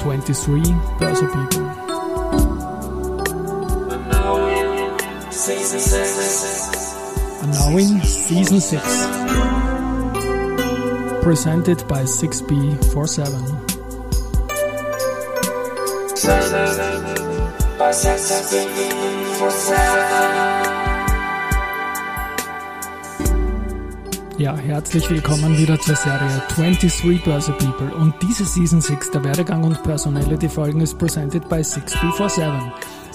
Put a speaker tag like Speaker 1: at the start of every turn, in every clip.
Speaker 1: 23 Börse People. Annouing Season 6. Presented by 6B47. Ja, herzlich willkommen wieder zur Serie 23 Börse People und diese Season 6 der Werdegang und Personality Folgen ist presented by 6B47.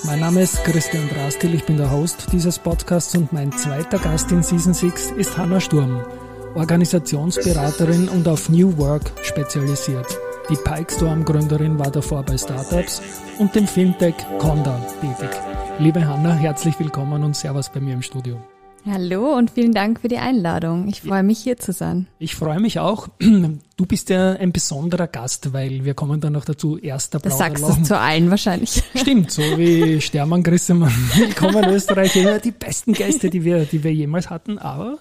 Speaker 1: Mein Name ist Christian Drastil, ich bin der Host dieses Podcasts und mein zweiter Gast in Season 6 ist Hanna Sturm, Organisationsberaterin und auf New Work spezialisiert. Die Pikestorm-Gründerin war davor bei Startups und dem Fintech Conda tätig. Liebe Hanna, herzlich willkommen und Servus bei mir im Studio.
Speaker 2: Hallo und vielen Dank für die Einladung. Ich freue mich hier zu sein.
Speaker 1: Ich freue mich auch. Du bist ja ein besonderer Gast, weil wir kommen dann noch dazu, erster
Speaker 2: Das sagst du zu allen wahrscheinlich.
Speaker 1: Stimmt, so wie Stermann Grissemann. Willkommen Österreich, immer die besten Gäste, die wir, die wir jemals hatten, aber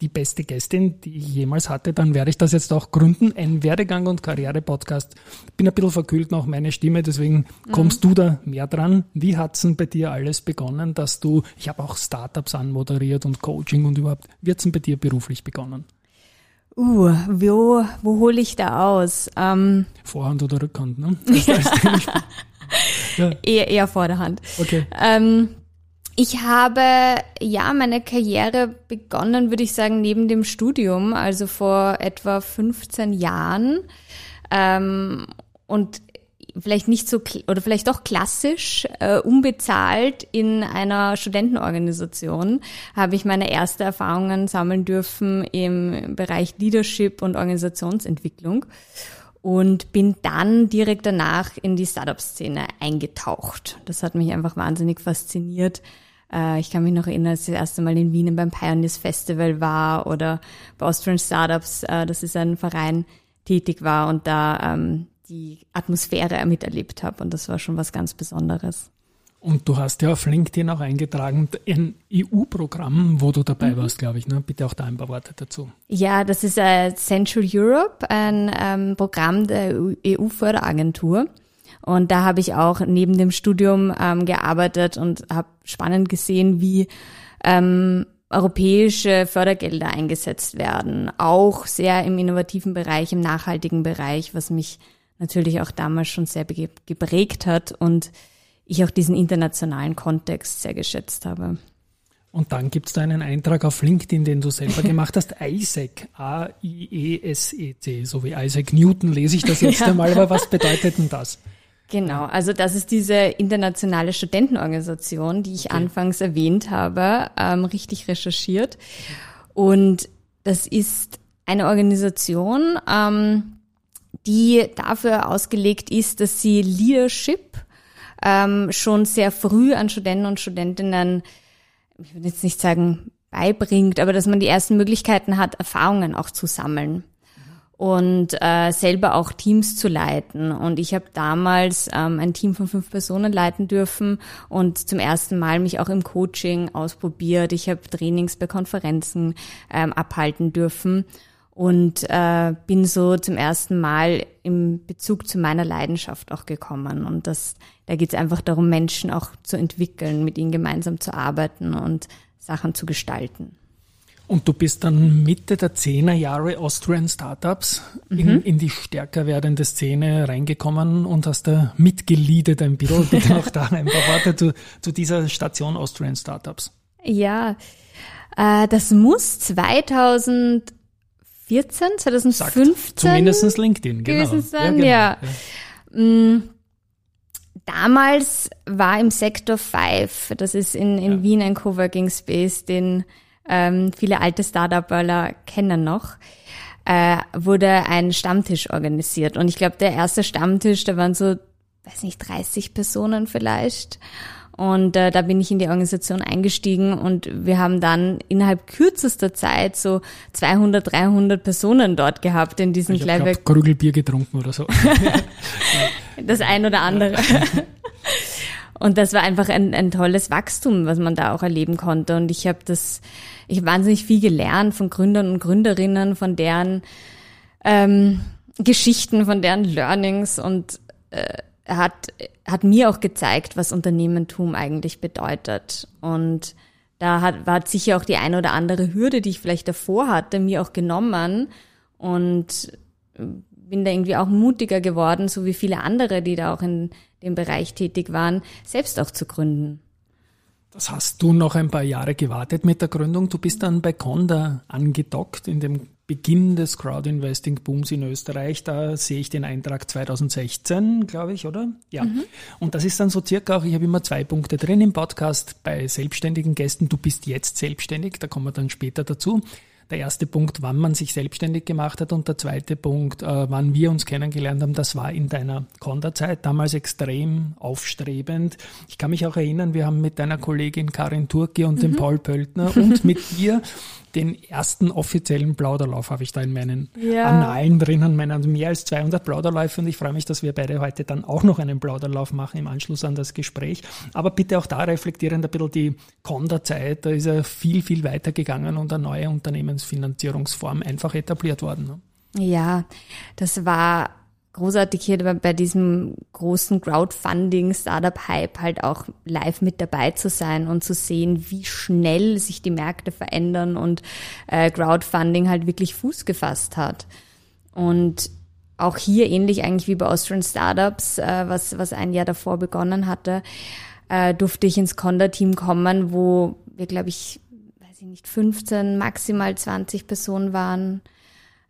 Speaker 1: die beste Gästin, die ich jemals hatte, dann werde ich das jetzt auch gründen. Ein Werdegang- und Karriere-Podcast. Bin ein bisschen verkühlt noch meine Stimme, deswegen kommst mhm. du da mehr dran. Wie hat's denn bei dir alles begonnen, dass du, ich habe auch Startups anmoderiert und Coaching und überhaupt, wie hat's denn bei dir beruflich begonnen?
Speaker 2: Uh, wo, wo hole ich da aus?
Speaker 1: Ähm, Vorhand oder Rückhand, ne?
Speaker 2: ja. eher, eher Vorderhand.
Speaker 1: Okay.
Speaker 2: Ähm, ich habe ja meine Karriere begonnen, würde ich sagen, neben dem Studium, also vor etwa 15 Jahren. Ähm, und vielleicht nicht so oder vielleicht doch klassisch äh, unbezahlt in einer Studentenorganisation habe ich meine ersten Erfahrungen sammeln dürfen im Bereich Leadership und Organisationsentwicklung und bin dann direkt danach in die Startup-Szene eingetaucht. Das hat mich einfach wahnsinnig fasziniert, äh, ich kann mich noch erinnern, als ich das erste Mal in Wien beim Pioneers Festival war oder bei Austrian Startups, äh, das ist ein Verein, tätig war und da ähm, die Atmosphäre miterlebt habe. Und das war schon was ganz Besonderes.
Speaker 1: Und du hast ja auf LinkedIn auch eingetragen, ein EU-Programm, wo du dabei mhm. warst, glaube ich. Ne? Bitte auch da ein paar Worte dazu.
Speaker 2: Ja, das ist äh, Central Europe, ein ähm, Programm der EU-Förderagentur. Und da habe ich auch neben dem Studium ähm, gearbeitet und habe spannend gesehen, wie ähm, europäische Fördergelder eingesetzt werden. Auch sehr im innovativen Bereich, im nachhaltigen Bereich, was mich natürlich auch damals schon sehr geprägt hat und ich auch diesen internationalen Kontext sehr geschätzt habe.
Speaker 1: Und dann gibt es da einen Eintrag auf LinkedIn, den du selber gemacht hast, Isaac, A-I-E-S-E-C, so wie Isaac Newton lese ich das jetzt ja. einmal, aber was bedeutet denn das?
Speaker 2: Genau, also das ist diese internationale Studentenorganisation, die ich okay. anfangs erwähnt habe, ähm, richtig recherchiert. Und das ist eine Organisation, ähm, die dafür ausgelegt ist, dass sie Leadership ähm, schon sehr früh an Studenten und Studentinnen, ich würde jetzt nicht sagen beibringt, aber dass man die ersten Möglichkeiten hat, Erfahrungen auch zu sammeln und äh, selber auch Teams zu leiten. Und ich habe damals ähm, ein Team von fünf Personen leiten dürfen und zum ersten Mal mich auch im Coaching ausprobiert. Ich habe Trainings bei Konferenzen ähm, abhalten dürfen und äh, bin so zum ersten Mal im Bezug zu meiner Leidenschaft auch gekommen. Und das, da geht es einfach darum, Menschen auch zu entwickeln, mit ihnen gemeinsam zu arbeiten und Sachen zu gestalten.
Speaker 1: Und du bist dann Mitte der Zehnerjahre Austrian Startups mhm. in, in, die stärker werdende Szene reingekommen und hast da mitgeliedet ein bisschen. Bitte auch da ein paar Worte zu, zu dieser Station Austrian Startups.
Speaker 2: Ja, äh, das muss 2014, 2015 Sagt
Speaker 1: zumindest LinkedIn
Speaker 2: genau. gewesen sein. Ja, genau. ja. Mm, damals war im Sektor 5, das ist in, in ja. Wien ein Coworking Space, den ähm, viele alte Startup-Böller kennen noch, äh, wurde ein Stammtisch organisiert. Und ich glaube, der erste Stammtisch, da waren so, weiß nicht, 30 Personen vielleicht. Und äh, da bin ich in die Organisation eingestiegen und wir haben dann innerhalb kürzester Zeit so 200, 300 Personen dort gehabt in diesem
Speaker 1: ich Kleinwerk. Krügelbier getrunken oder so.
Speaker 2: das ein oder andere. Und das war einfach ein, ein tolles Wachstum, was man da auch erleben konnte. Und ich habe das, ich habe wahnsinnig viel gelernt von Gründern und Gründerinnen, von deren ähm, Geschichten, von deren Learnings und äh, hat, hat mir auch gezeigt, was Unternehmertum eigentlich bedeutet. Und da hat, war sicher auch die eine oder andere Hürde, die ich vielleicht davor hatte, mir auch genommen und bin da irgendwie auch mutiger geworden, so wie viele andere, die da auch in dem Bereich tätig waren, selbst auch zu gründen.
Speaker 1: Das hast du noch ein paar Jahre gewartet mit der Gründung. Du bist dann bei Conda angedockt in dem Beginn des Crowdinvesting-Booms in Österreich. Da sehe ich den Eintrag 2016, glaube ich, oder? Ja. Mhm. Und das ist dann so circa auch, ich habe immer zwei Punkte drin im Podcast bei selbstständigen Gästen. Du bist jetzt selbstständig, da kommen wir dann später dazu. Der erste Punkt, wann man sich selbstständig gemacht hat und der zweite Punkt, äh, wann wir uns kennengelernt haben, das war in deiner Konda-Zeit, damals extrem aufstrebend. Ich kann mich auch erinnern, wir haben mit deiner Kollegin Karin Turki und mhm. dem Paul Pöltner und mit dir den ersten offiziellen Plauderlauf habe ich da in meinen ja. Annalen drinnen, meinen mehr als 200 Plauderläufe und ich freue mich, dass wir beide heute dann auch noch einen Plauderlauf machen im Anschluss an das Gespräch. Aber bitte auch da reflektierend ein bisschen die Conda-Zeit, da ist er viel, viel weiter gegangen und eine neue Unternehmensfinanzierungsform einfach etabliert worden.
Speaker 2: Ne? Ja, das war großartig hier bei diesem großen Crowdfunding-Startup-Hype halt auch live mit dabei zu sein und zu sehen, wie schnell sich die Märkte verändern und äh, Crowdfunding halt wirklich Fuß gefasst hat. Und auch hier ähnlich eigentlich wie bei Austrian Startups, äh, was, was ein Jahr davor begonnen hatte, äh, durfte ich ins Conda-Team kommen, wo wir, glaube ich, weiß ich nicht, 15, maximal 20 Personen waren.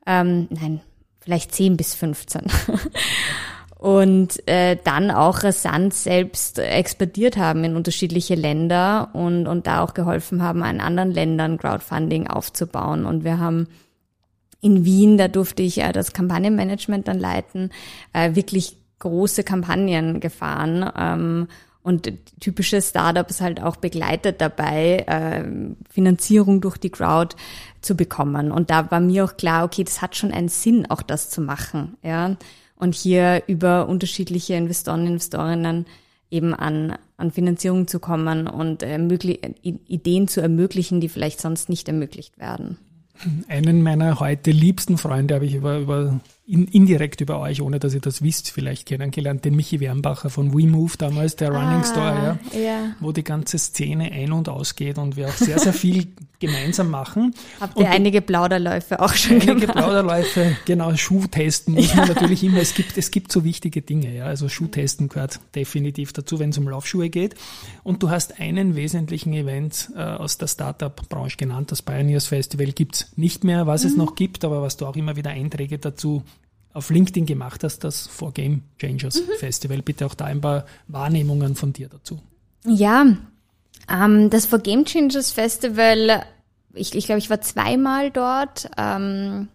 Speaker 2: Ähm, nein, vielleicht 10 bis 15. und äh, dann auch rasant selbst exportiert haben in unterschiedliche Länder und, und da auch geholfen haben, an anderen Ländern Crowdfunding aufzubauen. Und wir haben in Wien, da durfte ich äh, das Kampagnenmanagement dann leiten, äh, wirklich große Kampagnen gefahren ähm, und typische Startups halt auch begleitet dabei, äh, Finanzierung durch die Crowd zu bekommen. Und da war mir auch klar, okay, das hat schon einen Sinn, auch das zu machen, ja. Und hier über unterschiedliche Investoren, Investorinnen eben an, an Finanzierung zu kommen und äh, Ideen zu ermöglichen, die vielleicht sonst nicht ermöglicht werden.
Speaker 1: Einen meiner heute liebsten Freunde habe ich über, über in, indirekt über euch, ohne dass ihr das wisst, vielleicht kennengelernt, den Michi Wernbacher von WeMove damals, der ah, Running Store, ja, ja, wo die ganze Szene ein- und ausgeht und wir auch sehr, sehr viel gemeinsam machen.
Speaker 2: Habt ihr und einige Plauderläufe auch schon
Speaker 1: einige gemacht? Einige Plauderläufe, genau, Schuhtesten muss man natürlich immer, es gibt, es gibt so wichtige Dinge, ja, also Schuhtesten gehört definitiv dazu, wenn es um Laufschuhe geht. Und du hast einen wesentlichen Event äh, aus der Startup-Branche genannt, das Pioneers Festival gibt's nicht mehr, was mhm. es noch gibt, aber was du auch immer wieder Einträge dazu auf LinkedIn gemacht hast, das For Game Changers mhm. Festival. Bitte auch da ein paar Wahrnehmungen von dir dazu.
Speaker 2: Ja, ähm, das For Game Changers Festival, ich, ich glaube, ich war zweimal dort. Ähm,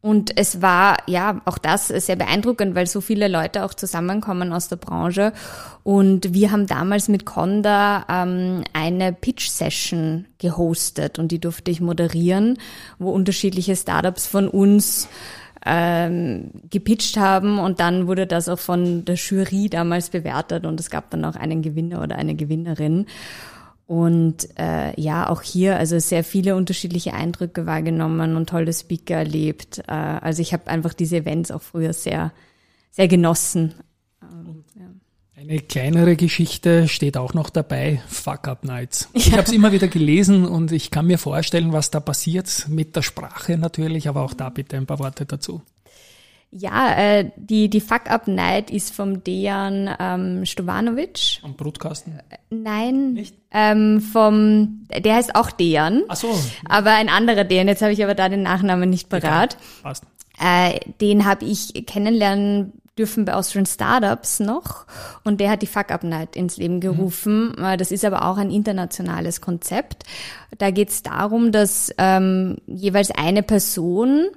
Speaker 2: und es war ja auch das sehr beeindruckend, weil so viele Leute auch zusammenkommen aus der Branche. Und wir haben damals mit Conda ähm, eine Pitch-Session gehostet und die durfte ich moderieren, wo unterschiedliche Startups von uns ähm, gepitcht haben und dann wurde das auch von der Jury damals bewertet und es gab dann auch einen Gewinner oder eine Gewinnerin. Und äh, ja, auch hier also sehr viele unterschiedliche Eindrücke wahrgenommen und tolle Speaker erlebt. Äh, also ich habe einfach diese Events auch früher sehr, sehr genossen.
Speaker 1: Ja. Eine kleinere Geschichte steht auch noch dabei, Fuck Up Nights. Ich ja. habe es immer wieder gelesen und ich kann mir vorstellen, was da passiert mit der Sprache natürlich, aber auch da bitte ein paar Worte dazu.
Speaker 2: Ja, äh, die, die Fuck Up Night ist vom Dejan ähm, Stovanovic.
Speaker 1: Am Brutkasten?
Speaker 2: Äh, nein. Nicht? Ähm, vom, der heißt auch Dejan.
Speaker 1: Ach so.
Speaker 2: Aber ein anderer Dejan, jetzt habe ich aber da den Nachnamen nicht parat. Ja, passt. Äh, den habe ich kennenlernen dürfen bei Austrian Startups noch und der hat die Fuck Up Night ins Leben mhm. gerufen. Mhm. Das ist aber auch ein internationales Konzept. Da geht es darum, dass ähm, jeweils eine Person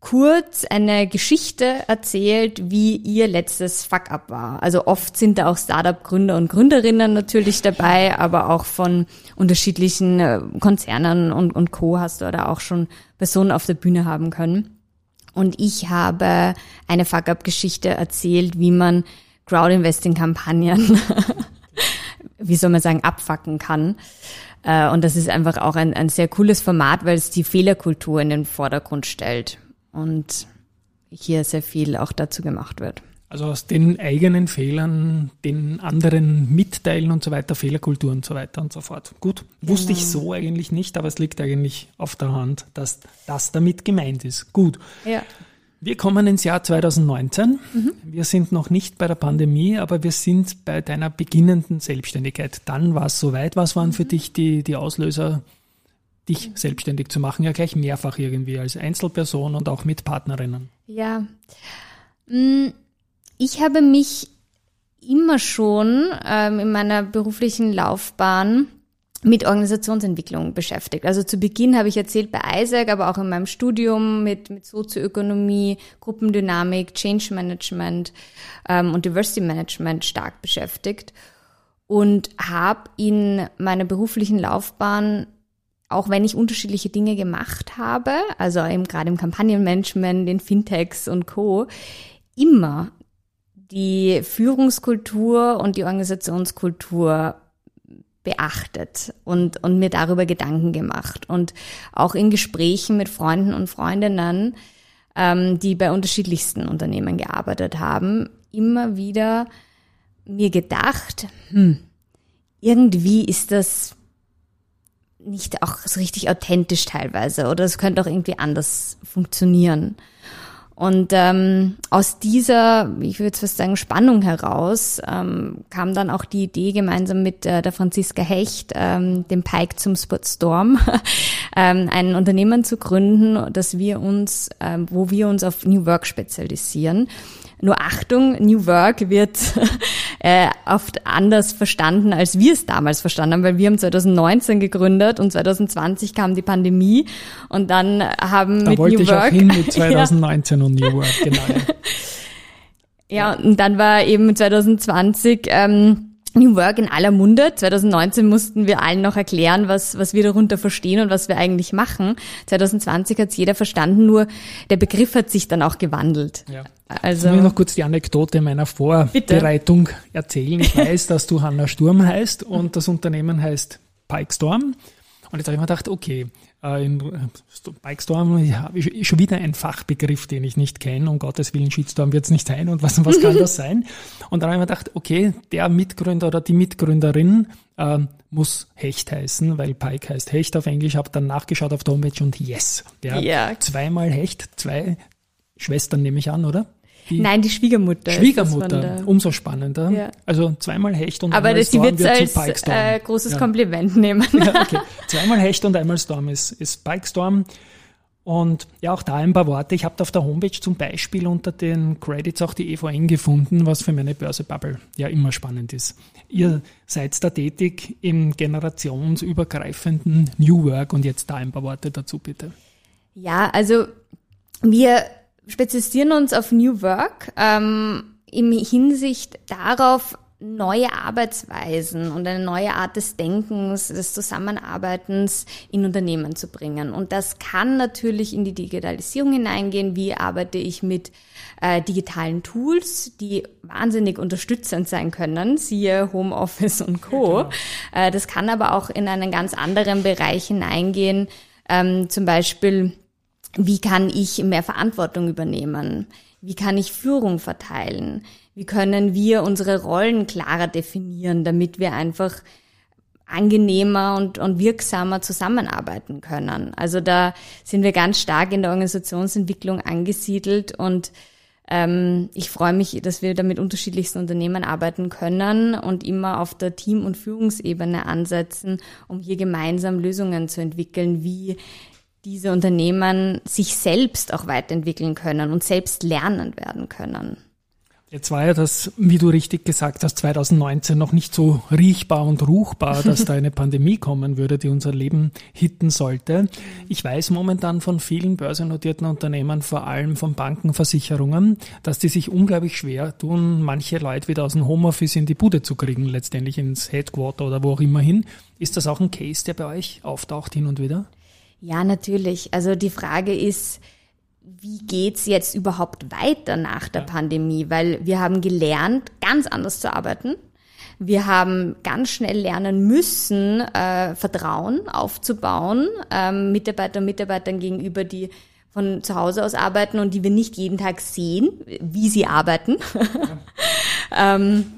Speaker 2: kurz eine Geschichte erzählt, wie ihr letztes Fuck-up war. Also oft sind da auch Startup-Gründer und Gründerinnen natürlich dabei, aber auch von unterschiedlichen äh, Konzernen und, und Co. hast du da auch schon Personen auf der Bühne haben können. Und ich habe eine Fuck-up-Geschichte erzählt, wie man Crowd-Investing-Kampagnen, wie soll man sagen, abfacken kann. Äh, und das ist einfach auch ein, ein sehr cooles Format, weil es die Fehlerkultur in den Vordergrund stellt. Und hier sehr viel auch dazu gemacht wird.
Speaker 1: Also aus den eigenen Fehlern den anderen mitteilen und so weiter, Fehlerkultur und so weiter und so fort. Gut, wusste ich genau. so eigentlich nicht, aber es liegt eigentlich auf der Hand, dass das damit gemeint ist. Gut.
Speaker 2: Ja.
Speaker 1: Wir kommen ins Jahr 2019. Mhm. Wir sind noch nicht bei der Pandemie, aber wir sind bei deiner beginnenden Selbstständigkeit. Dann war es soweit. Was waren für mhm. dich die, die Auslöser, dich selbstständig zu machen? Ja, gleich mehrfach irgendwie als Einzelperson und auch mit Partnerinnen.
Speaker 2: Ja. Mm, ich habe mich immer schon ähm, in meiner beruflichen Laufbahn mit Organisationsentwicklung beschäftigt. Also zu Beginn habe ich erzählt bei Isaac, aber auch in meinem Studium mit, mit Sozioökonomie, Gruppendynamik, Change Management ähm, und Diversity Management stark beschäftigt und habe in meiner beruflichen Laufbahn auch wenn ich unterschiedliche Dinge gemacht habe, also eben gerade im Kampagnenmanagement, in Fintechs und Co., immer die Führungskultur und die Organisationskultur beachtet und, und mir darüber Gedanken gemacht. Und auch in Gesprächen mit Freunden und Freundinnen, ähm, die bei unterschiedlichsten Unternehmen gearbeitet haben, immer wieder mir gedacht, hm, irgendwie ist das nicht auch so richtig authentisch teilweise oder es könnte auch irgendwie anders funktionieren. Und ähm, aus dieser, ich würde fast sagen, Spannung heraus ähm, kam dann auch die Idee, gemeinsam mit äh, der Franziska Hecht, ähm, dem Pike zum Storm, ähm, ein Unternehmen zu gründen, dass wir uns, ähm, wo wir uns auf New Work spezialisieren. Nur Achtung, New Work wird äh, oft anders verstanden, als wir es damals verstanden haben, weil wir haben 2019 gegründet und 2020 kam die Pandemie und dann haben
Speaker 1: da
Speaker 2: mit
Speaker 1: wollte
Speaker 2: New
Speaker 1: ich
Speaker 2: Work
Speaker 1: auch hin mit 2019 ja. und New Work, genau.
Speaker 2: ja, und dann war eben 2020 ähm, New Work in aller Munde. 2019 mussten wir allen noch erklären, was, was wir darunter verstehen und was wir eigentlich machen. 2020 hat es jeder verstanden, nur der Begriff hat sich dann auch gewandelt.
Speaker 1: Ja. Also, ich will noch kurz die Anekdote meiner Vorbereitung Bitte. erzählen. Ich weiß, dass du Hanna Sturm heißt und das Unternehmen heißt Pike Storm. Und jetzt habe ich mir gedacht, okay, äh, in Bikestorm ja, ist schon wieder ein Fachbegriff, den ich nicht kenne. Um Gottes Willen, Shitstorm wird es nicht sein. Und was, was kann das sein? Und dann habe ich mir gedacht, okay, der Mitgründer oder die Mitgründerin äh, muss Hecht heißen, weil Pike heißt Hecht auf Englisch. Habe dann nachgeschaut auf der Homepage und yes. Der
Speaker 2: ja.
Speaker 1: zweimal Hecht, zwei Schwestern nehme ich an, oder?
Speaker 2: Die Nein, die Schwiegermutter.
Speaker 1: Schwiegermutter, umso spannender. Ja. Also zweimal Hecht und
Speaker 2: Aber
Speaker 1: einmal
Speaker 2: Storm wird als als äh, großes ja. Kompliment nehmen.
Speaker 1: Ja, okay. Zweimal Hecht und einmal Storm ist, ist Pike Storm. Und ja, auch da ein paar Worte. Ich habe auf der Homepage zum Beispiel unter den Credits auch die EVN gefunden, was für meine Börsebubble ja immer spannend ist. Ihr seid da tätig im generationsübergreifenden New Work und jetzt da ein paar Worte dazu bitte.
Speaker 2: Ja, also wir spezialisieren uns auf New Work ähm, im Hinsicht darauf, neue Arbeitsweisen und eine neue Art des Denkens, des Zusammenarbeitens in Unternehmen zu bringen. Und das kann natürlich in die Digitalisierung hineingehen. Wie arbeite ich mit äh, digitalen Tools, die wahnsinnig unterstützend sein können, siehe Homeoffice und Co. Ja, äh, das kann aber auch in einen ganz anderen Bereich hineingehen, ähm, zum Beispiel wie kann ich mehr Verantwortung übernehmen? Wie kann ich Führung verteilen? Wie können wir unsere Rollen klarer definieren, damit wir einfach angenehmer und, und wirksamer zusammenarbeiten können? Also da sind wir ganz stark in der Organisationsentwicklung angesiedelt und ähm, ich freue mich, dass wir da mit unterschiedlichsten Unternehmen arbeiten können und immer auf der Team- und Führungsebene ansetzen, um hier gemeinsam Lösungen zu entwickeln, wie diese Unternehmen sich selbst auch weiterentwickeln können und selbst lernen werden können.
Speaker 1: Jetzt war ja das, wie du richtig gesagt hast, 2019 noch nicht so riechbar und ruchbar, dass da eine Pandemie kommen würde, die unser Leben hitten sollte. Ich weiß momentan von vielen börsennotierten Unternehmen, vor allem von Bankenversicherungen, dass die sich unglaublich schwer tun, manche Leute wieder aus dem Homeoffice in die Bude zu kriegen, letztendlich ins Headquarter oder wo auch immer hin. Ist das auch ein Case, der bei euch auftaucht hin und wieder?
Speaker 2: Ja, natürlich. Also die Frage ist, wie geht's jetzt überhaupt weiter nach der ja. Pandemie? Weil wir haben gelernt, ganz anders zu arbeiten. Wir haben ganz schnell lernen müssen, äh, Vertrauen aufzubauen, ähm, Mitarbeiter und Mitarbeitern gegenüber, die von zu Hause aus arbeiten und die wir nicht jeden Tag sehen, wie sie arbeiten. Ja. ähm,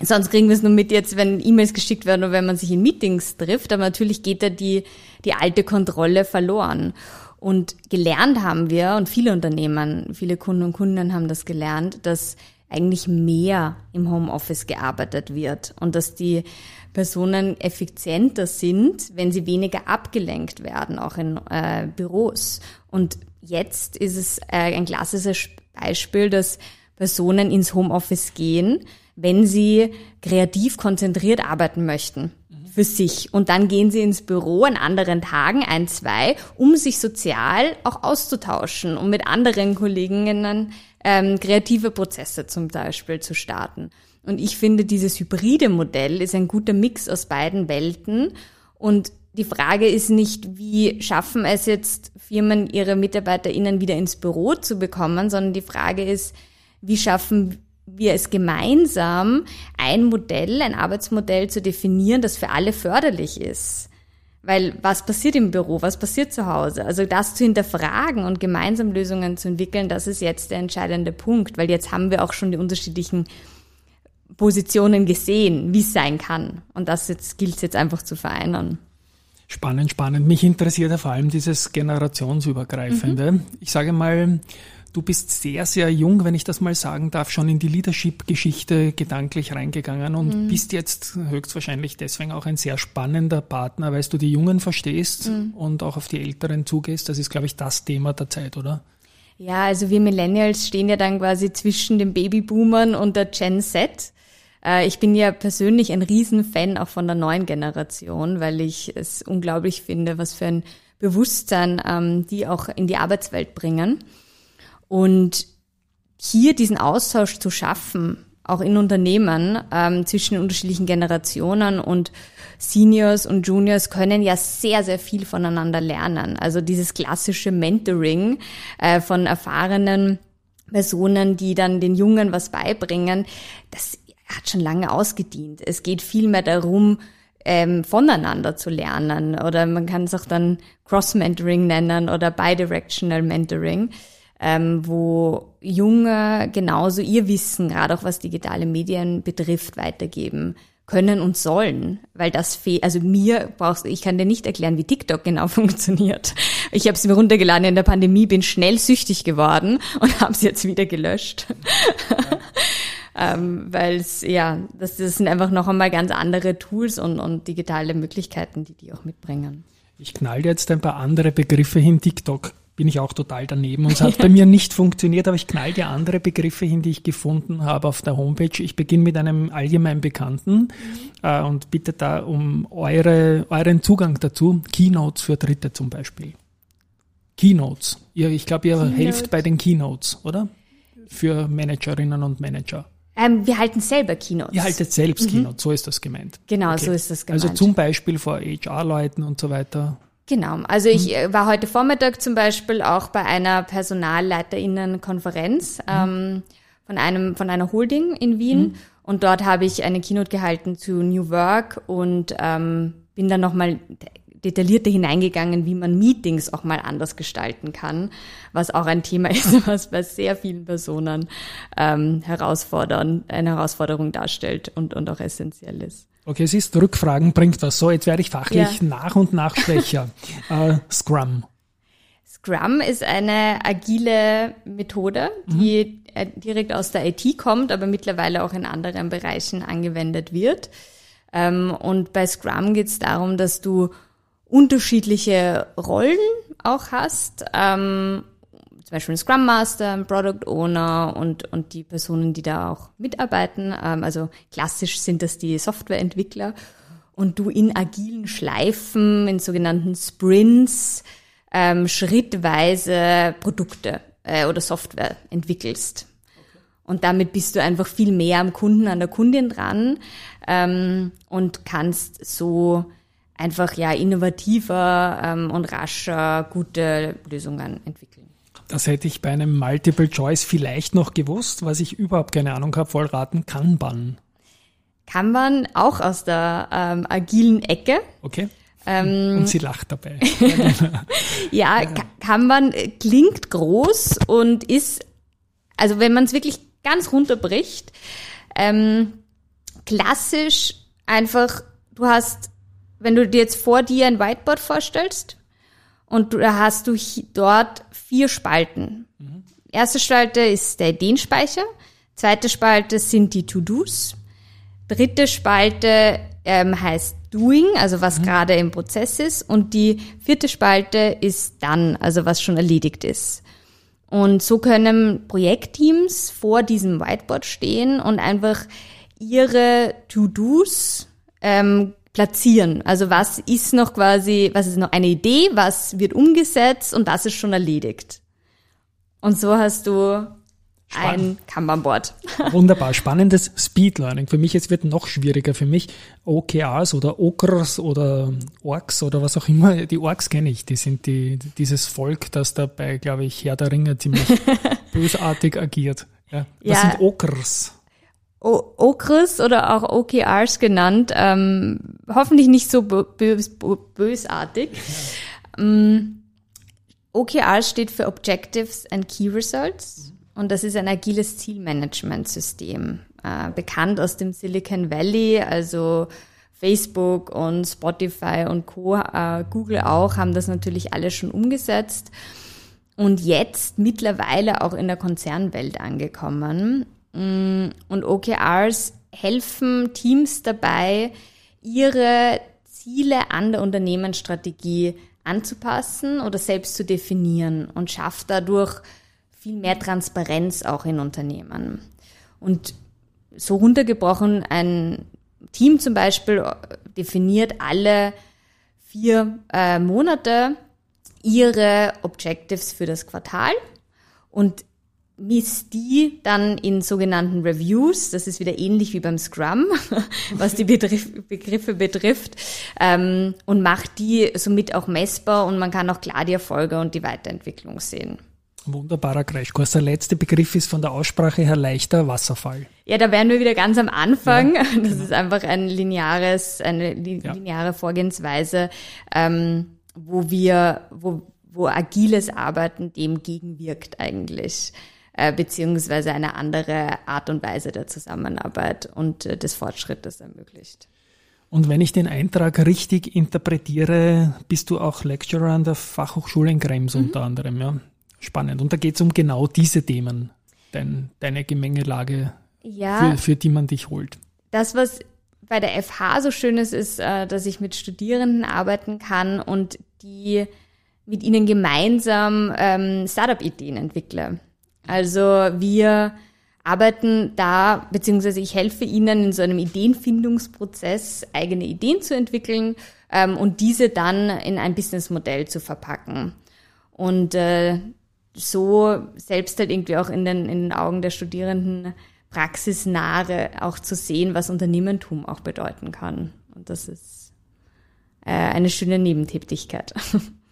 Speaker 2: sonst kriegen wir es nur mit jetzt, wenn E-Mails geschickt werden oder wenn man sich in Meetings trifft. Aber natürlich geht da die, die alte Kontrolle verloren. Und gelernt haben wir, und viele Unternehmen, viele Kunden und Kunden haben das gelernt, dass eigentlich mehr im Homeoffice gearbeitet wird und dass die Personen effizienter sind, wenn sie weniger abgelenkt werden, auch in äh, Büros. Und jetzt ist es äh, ein klassisches Beispiel, dass Personen ins Homeoffice gehen, wenn sie kreativ konzentriert arbeiten möchten für sich. Und dann gehen sie ins Büro an anderen Tagen, ein, zwei, um sich sozial auch auszutauschen, um mit anderen Kolleginnen ähm, kreative Prozesse zum Beispiel zu starten. Und ich finde, dieses hybride Modell ist ein guter Mix aus beiden Welten. Und die Frage ist nicht, wie schaffen es jetzt Firmen, ihre MitarbeiterInnen wieder ins Büro zu bekommen, sondern die Frage ist, wie schaffen wir es gemeinsam, ein Modell, ein Arbeitsmodell zu definieren, das für alle förderlich ist. Weil was passiert im Büro, was passiert zu Hause? Also das zu hinterfragen und gemeinsam Lösungen zu entwickeln, das ist jetzt der entscheidende Punkt, weil jetzt haben wir auch schon die unterschiedlichen Positionen gesehen, wie es sein kann. Und das jetzt gilt es jetzt einfach zu vereinen.
Speaker 1: Spannend, spannend. Mich interessiert ja vor allem dieses generationsübergreifende. Mhm. Ich sage mal, du bist sehr, sehr jung, wenn ich das mal sagen darf, schon in die Leadership-Geschichte gedanklich reingegangen und mhm. bist jetzt höchstwahrscheinlich deswegen auch ein sehr spannender Partner, weil du die Jungen verstehst mhm. und auch auf die Älteren zugehst. Das ist, glaube ich, das Thema der Zeit, oder?
Speaker 2: Ja, also wir Millennials stehen ja dann quasi zwischen den Babyboomern und der Gen Z. Äh, ich bin ja persönlich ein Riesenfan auch von der neuen Generation, weil ich es unglaublich finde, was für ein Bewusstsein ähm, die auch in die Arbeitswelt bringen. Und hier diesen Austausch zu schaffen, auch in Unternehmen ähm, zwischen unterschiedlichen Generationen und Seniors und Juniors können ja sehr, sehr viel voneinander lernen. Also dieses klassische Mentoring äh, von erfahrenen Personen, die dann den Jungen was beibringen, das hat schon lange ausgedient. Es geht vielmehr darum, ähm, voneinander zu lernen oder man kann es auch dann Cross-Mentoring nennen oder Bidirectional Mentoring, ähm, wo Junge genauso ihr Wissen, gerade auch was digitale Medien betrifft, weitergeben können und sollen, weil das fehlt. Also mir brauchst ich kann dir nicht erklären, wie TikTok genau funktioniert. Ich habe es mir runtergeladen in der Pandemie, bin schnell süchtig geworden und habe es jetzt wieder gelöscht. Ja. ähm, weil es, ja, das, das sind einfach noch einmal ganz andere Tools und, und digitale Möglichkeiten, die die auch mitbringen.
Speaker 1: Ich knall jetzt ein paar andere Begriffe hin. TikTok bin ich auch total daneben und es hat bei mir nicht funktioniert, aber ich knall dir andere Begriffe hin, die ich gefunden habe auf der Homepage. Ich beginne mit einem allgemein Bekannten äh, und bitte da um eure, euren Zugang dazu. Keynotes für Dritte zum Beispiel. Keynotes. Ihr, ich glaube, ihr Keynote. helft bei den Keynotes, oder? Für Managerinnen und Manager.
Speaker 2: Ähm, wir halten selber Keynotes.
Speaker 1: Ihr haltet selbst mhm. Keynotes, so ist das gemeint.
Speaker 2: Genau, okay. so ist das
Speaker 1: gemeint. Also zum Beispiel vor HR-Leuten und so weiter.
Speaker 2: Genau. Also ich mhm. war heute Vormittag zum Beispiel auch bei einer Personalleiterinnenkonferenz mhm. ähm, von einem von einer Holding in Wien mhm. und dort habe ich eine Keynote gehalten zu New Work und ähm, bin dann nochmal detaillierter hineingegangen, wie man Meetings auch mal anders gestalten kann, was auch ein Thema ist, was bei sehr vielen Personen ähm, herausfordern, eine Herausforderung darstellt und, und auch essentiell ist.
Speaker 1: Okay, es ist Rückfragen bringt was. So, jetzt werde ich fachlich ja. nach und nach schwächer. uh, Scrum.
Speaker 2: Scrum ist eine agile Methode, die mhm. direkt aus der IT kommt, aber mittlerweile auch in anderen Bereichen angewendet wird. Ähm, und bei Scrum geht es darum, dass du unterschiedliche Rollen auch hast. Zum Beispiel ein Scrum Master, ein Product Owner und, und die Personen, die da auch mitarbeiten. Ähm, also klassisch sind das die Softwareentwickler. Und du in agilen Schleifen, in sogenannten Sprints, ähm, schrittweise Produkte äh, oder Software entwickelst. Und damit bist du einfach viel mehr am Kunden, an der Kundin dran ähm, und kannst so einfach ja innovativer ähm, und rascher gute Lösungen entwickeln.
Speaker 1: Das hätte ich bei einem Multiple Choice vielleicht noch gewusst, was ich überhaupt keine Ahnung habe, voll raten, Kanban.
Speaker 2: Kanban auch aus der ähm, agilen Ecke.
Speaker 1: Okay. Ähm, und sie lacht dabei.
Speaker 2: ja, Kanban klingt groß und ist, also wenn man es wirklich ganz runterbricht, ähm, klassisch einfach, du hast, wenn du dir jetzt vor dir ein Whiteboard vorstellst und da hast du dort vier Spalten. Mhm. Erste Spalte ist der Ideenspeicher, zweite Spalte sind die To-Dos, dritte Spalte ähm, heißt Doing, also was mhm. gerade im Prozess ist, und die vierte Spalte ist Done, also was schon erledigt ist. Und so können Projektteams vor diesem Whiteboard stehen und einfach ihre To-Dos ähm, platzieren. Also was ist noch quasi, was ist noch eine Idee, was wird umgesetzt und was ist schon erledigt. Und so hast du ein Kanban-Board.
Speaker 1: Wunderbar, spannendes Speed Learning. Für mich jetzt wird noch schwieriger. Für mich OKRs oder Okrs oder Orks oder was auch immer. Die Orks kenne ich. Die sind die, dieses Volk, das dabei, glaube ich, Herr der Ringe ziemlich bösartig agiert. Ja. Was ja. sind Okrs?
Speaker 2: Okres oder auch OKRs genannt. Ähm, hoffentlich nicht so bös bösartig. Ähm, OKRs steht für Objectives and Key Results. Und das ist ein agiles Zielmanagementsystem, äh, bekannt aus dem Silicon Valley, also Facebook und Spotify und Co., äh, Google auch, haben das natürlich alle schon umgesetzt und jetzt mittlerweile auch in der Konzernwelt angekommen. Mm, und OKRs helfen Teams dabei, ihre Ziele an der Unternehmensstrategie anzupassen oder selbst zu definieren und schafft dadurch viel mehr Transparenz auch in Unternehmen. Und so runtergebrochen, ein Team zum Beispiel definiert alle vier äh, Monate ihre Objectives für das Quartal und misst die dann in sogenannten Reviews, das ist wieder ähnlich wie beim Scrum, was die Betrif Begriffe betrifft, ähm, und macht die somit auch messbar und man kann auch klar die Erfolge und die Weiterentwicklung sehen.
Speaker 1: Wunderbarer Crashkurs. Der letzte Begriff ist von der Aussprache her leichter Wasserfall.
Speaker 2: Ja, da wären wir wieder ganz am Anfang. Ja, das genau. ist einfach ein lineares, eine lineare ja. Vorgehensweise, ähm, wo wir, wo, wo agiles Arbeiten dem gegenwirkt eigentlich, äh, beziehungsweise eine andere Art und Weise der Zusammenarbeit und äh, des Fortschrittes ermöglicht.
Speaker 1: Und wenn ich den Eintrag richtig interpretiere, bist du auch Lecturer an der Fachhochschule in Krems mhm. unter anderem, ja? spannend. Und da geht es um genau diese Themen, dein, deine Gemengelage, ja, für, für die man dich holt.
Speaker 2: Das, was bei der FH so schön ist, ist, äh, dass ich mit Studierenden arbeiten kann und die mit ihnen gemeinsam ähm, Startup-Ideen entwickle. Also wir arbeiten da, beziehungsweise ich helfe ihnen in so einem Ideenfindungsprozess, eigene Ideen zu entwickeln ähm, und diese dann in ein Businessmodell zu verpacken. Und äh, so selbst halt irgendwie auch in den, in den Augen der Studierenden praxisnahe auch zu sehen, was Unternehmertum auch bedeuten kann. Und das ist äh, eine schöne Nebentätigkeit.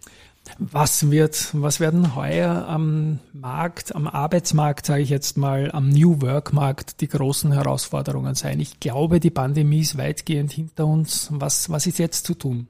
Speaker 1: Was wird, was werden heuer am Markt, am Arbeitsmarkt, sage ich jetzt mal, am New Work Markt die großen Herausforderungen sein? Ich glaube, die Pandemie ist weitgehend hinter uns. Was, was ist jetzt zu tun?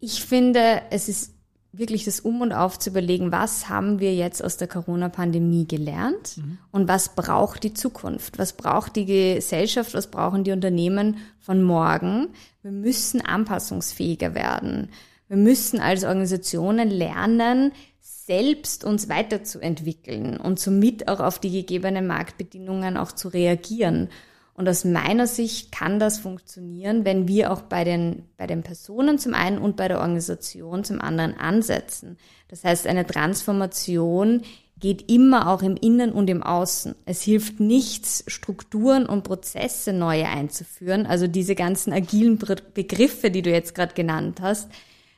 Speaker 2: Ich finde, es ist wirklich das Um und Auf zu überlegen, was haben wir jetzt aus der Corona-Pandemie gelernt mhm. und was braucht die Zukunft? Was braucht die Gesellschaft? Was brauchen die Unternehmen von morgen? Wir müssen anpassungsfähiger werden. Wir müssen als Organisationen lernen, selbst uns weiterzuentwickeln und somit auch auf die gegebenen Marktbedingungen auch zu reagieren. Und aus meiner Sicht kann das funktionieren, wenn wir auch bei den, bei den Personen zum einen und bei der Organisation zum anderen ansetzen. Das heißt, eine Transformation geht immer auch im Innen und im Außen. Es hilft nichts, Strukturen und Prozesse neue einzuführen. Also diese ganzen agilen Begriffe, die du jetzt gerade genannt hast,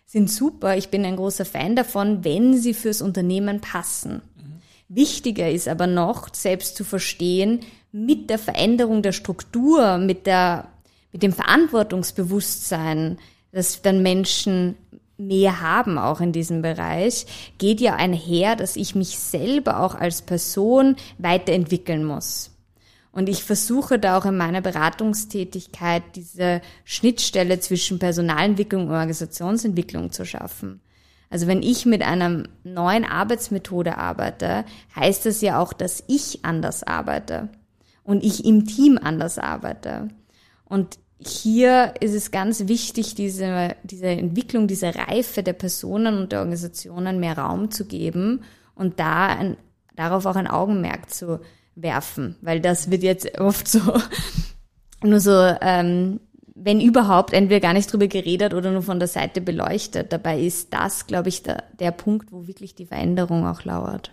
Speaker 2: sind super. Ich bin ein großer Fan davon, wenn sie fürs Unternehmen passen. Mhm. Wichtiger ist aber noch, selbst zu verstehen, mit der Veränderung der Struktur, mit der, mit dem Verantwortungsbewusstsein, das dann Menschen mehr haben auch in diesem Bereich, geht ja einher, dass ich mich selber auch als Person weiterentwickeln muss. Und ich versuche da auch in meiner Beratungstätigkeit diese Schnittstelle zwischen Personalentwicklung und Organisationsentwicklung zu schaffen. Also wenn ich mit einer neuen Arbeitsmethode arbeite, heißt das ja auch, dass ich anders arbeite und ich im Team anders arbeite. Und hier ist es ganz wichtig, diese, diese Entwicklung, diese Reife der Personen und der Organisationen mehr Raum zu geben und da ein, darauf auch ein Augenmerk zu werfen, weil das wird jetzt oft so nur so ähm, wenn überhaupt, entweder gar nicht drüber geredet oder nur von der Seite beleuchtet. Dabei ist das, glaube ich, der, der Punkt, wo wirklich die Veränderung auch lauert.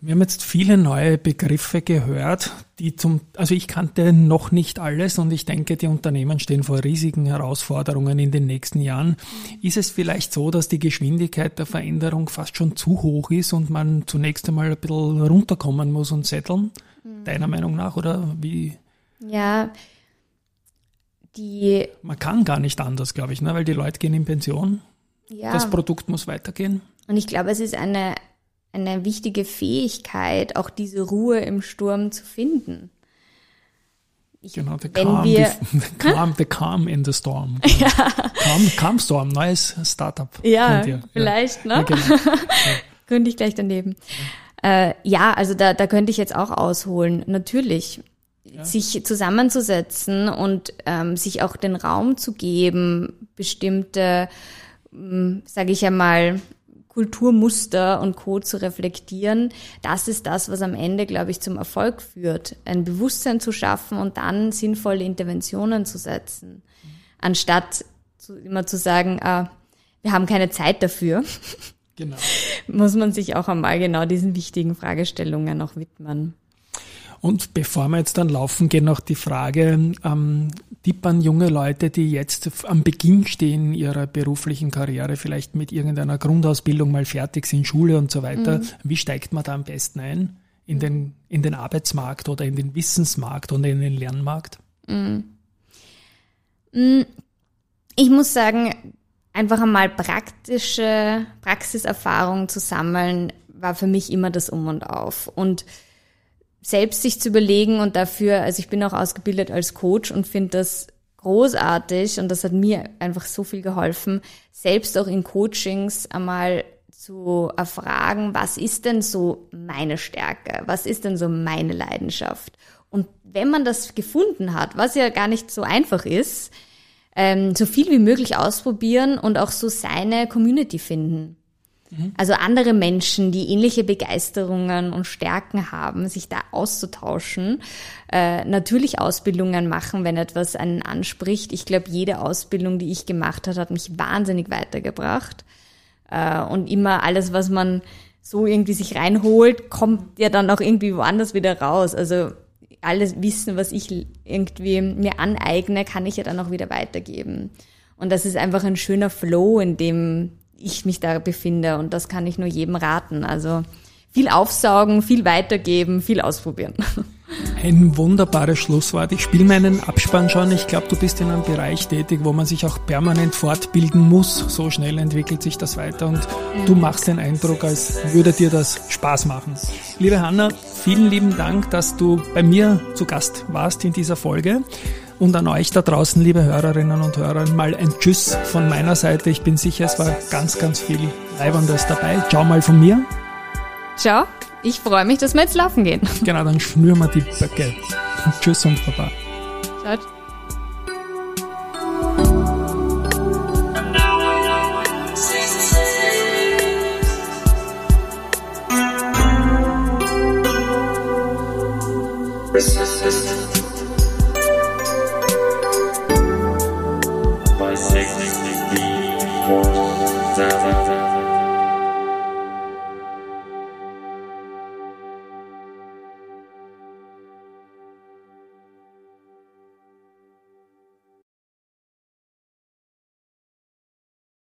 Speaker 1: Wir haben jetzt viele neue Begriffe gehört, die zum, also ich kannte noch nicht alles und ich denke, die Unternehmen stehen vor riesigen Herausforderungen in den nächsten Jahren. Ist es vielleicht so, dass die Geschwindigkeit der Veränderung fast schon zu hoch ist und man zunächst einmal ein bisschen runterkommen muss und setteln? Deiner Meinung nach oder wie?
Speaker 2: Ja, die.
Speaker 1: Man kann gar nicht anders, glaube ich, ne? weil die Leute gehen in Pension. Ja. Das Produkt muss weitergehen.
Speaker 2: Und ich glaube, es ist eine, eine wichtige Fähigkeit, auch diese Ruhe im Sturm zu finden.
Speaker 1: Ich, genau, the calm, wir, the, calm, the calm in the storm. Genau. Ja. Calm, calm Storm, neues Startup.
Speaker 2: Ja, vielleicht, ja. ne? Ja, genau. könnte ich gleich daneben. Äh, ja, also da, da könnte ich jetzt auch ausholen. Natürlich, ja. sich zusammenzusetzen und ähm, sich auch den Raum zu geben, bestimmte, ähm, sage ich einmal, Kulturmuster und Co. zu reflektieren, das ist das, was am Ende, glaube ich, zum Erfolg führt. Ein Bewusstsein zu schaffen und dann sinnvolle Interventionen zu setzen. Anstatt zu, immer zu sagen, ah, wir haben keine Zeit dafür. Genau. Muss man sich auch einmal genau diesen wichtigen Fragestellungen auch widmen.
Speaker 1: Und bevor wir jetzt dann laufen, gehen noch die Frage, ähm, Tipp an junge Leute, die jetzt am Beginn stehen ihrer beruflichen Karriere, vielleicht mit irgendeiner Grundausbildung mal fertig sind, Schule und so weiter. Mhm. Wie steigt man da am besten ein? In den, in den Arbeitsmarkt oder in den Wissensmarkt oder in den Lernmarkt? Mhm.
Speaker 2: mhm. Ich muss sagen, einfach einmal praktische Praxiserfahrung zu sammeln, war für mich immer das Um und Auf. Und selbst sich zu überlegen und dafür, also ich bin auch ausgebildet als Coach und finde das großartig und das hat mir einfach so viel geholfen, selbst auch in Coachings einmal zu erfragen, was ist denn so meine Stärke? Was ist denn so meine Leidenschaft? Und wenn man das gefunden hat, was ja gar nicht so einfach ist, ähm, so viel wie möglich ausprobieren und auch so seine Community finden. Mhm. Also andere Menschen, die ähnliche Begeisterungen und Stärken haben, sich da auszutauschen. Äh, natürlich Ausbildungen machen, wenn etwas einen anspricht. Ich glaube, jede Ausbildung, die ich gemacht habe, hat mich wahnsinnig weitergebracht. Äh, und immer alles, was man so irgendwie sich reinholt, kommt ja dann auch irgendwie woanders wieder raus. Also alles Wissen, was ich irgendwie mir aneigne, kann ich ja dann auch wieder weitergeben. Und das ist einfach ein schöner Flow, in dem ich mich da befinde. Und das kann ich nur jedem raten. Also viel aufsaugen, viel weitergeben, viel ausprobieren.
Speaker 1: Ein wunderbares Schlusswort. Ich spiele meinen Abspann schon. Ich glaube, du bist in einem Bereich tätig, wo man sich auch permanent fortbilden muss. So schnell entwickelt sich das weiter und du machst den Eindruck, als würde dir das Spaß machen. Liebe Hanna, vielen lieben Dank, dass du bei mir zu Gast warst in dieser Folge. Und an euch da draußen, liebe Hörerinnen und Hörer, mal ein Tschüss von meiner Seite. Ich bin sicher, es war ganz, ganz viel Leibendes dabei. Ciao mal von mir.
Speaker 2: Ciao. Ich freue mich, dass wir jetzt laufen gehen.
Speaker 1: Genau, dann schnüren wir die Böcke. Tschüss und Baba. Ciao. Resistance.